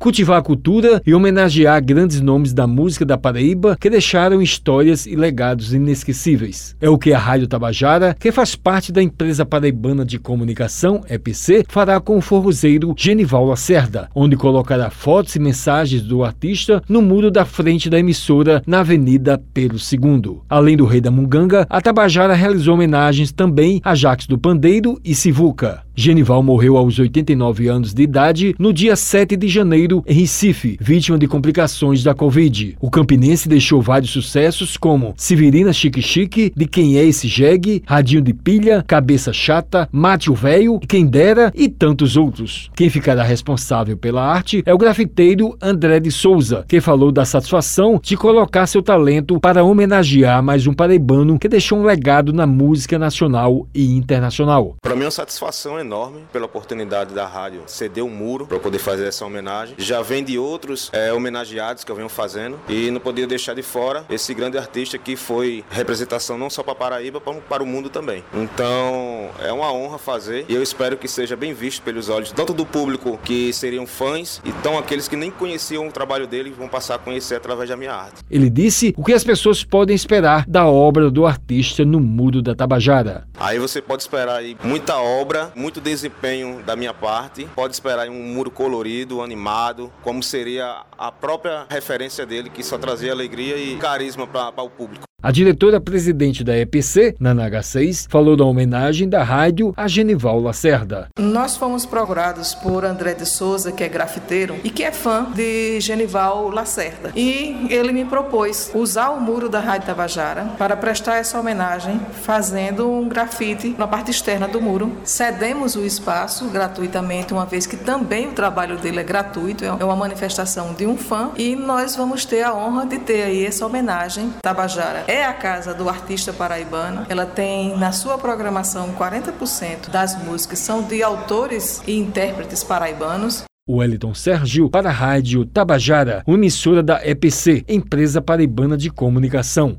cultivar a cultura e homenagear grandes nomes da música da Paraíba que deixaram histórias e legados inesquecíveis. É o que a Rádio Tabajara, que faz parte da empresa paraibana de comunicação, EPC, fará com o forrozeiro Genival Lacerda, onde colocará fotos e mensagens do artista no muro da frente da emissora na Avenida Pelo II. Além do Rei da Munganga, a Tabajara realizou homenagens também a Jacques do Pandeiro e Sivuca. Genival morreu aos 89 anos de idade no dia 7 de janeiro em Recife, vítima de complicações da Covid. O campinense deixou vários sucessos como Severina Chique Chique, De Quem É Esse Jegue, Radinho de Pilha, Cabeça Chata, Mate o Véio, Quem Dera e tantos outros. Quem ficará responsável pela arte é o grafiteiro André de Souza, que falou da satisfação de colocar seu talento para homenagear mais um paraibano que deixou um legado na música nacional e internacional. Para mim é uma satisfação enorme enorme pela oportunidade da rádio ceder um muro para poder fazer essa homenagem. Já vem de outros é, homenageados que eu venho fazendo e não podia deixar de fora esse grande artista que foi representação não só para Paraíba, como para o mundo também. Então é uma honra fazer e eu espero que seja bem visto pelos olhos tanto do público que seriam fãs e tão aqueles que nem conheciam o trabalho dele vão passar a conhecer através da minha arte. Ele disse o que as pessoas podem esperar da obra do artista no Muro da Tabajara. Aí você pode esperar aí muita obra, muito desempenho da minha parte. Pode esperar um muro colorido, animado, como seria a própria referência dele, que só trazia alegria e carisma para o público. A diretora-presidente da EPC, Nana H6, falou da homenagem da rádio a Genival Lacerda. Nós fomos procurados por André de Souza, que é grafiteiro e que é fã de Genival Lacerda. E ele me propôs usar o muro da Rádio Tabajara para prestar essa homenagem, fazendo um grafite na parte externa do muro. Cedemos o espaço gratuitamente, uma vez que também o trabalho dele é gratuito, é uma manifestação de um fã, e nós vamos ter a honra de ter aí essa homenagem Tabajara é a casa do artista paraibano. Ela tem na sua programação 40% das músicas são de autores e intérpretes paraibanos. Wellington Sergio para a Rádio Tabajara, emissora da EPC, Empresa Paraibana de Comunicação.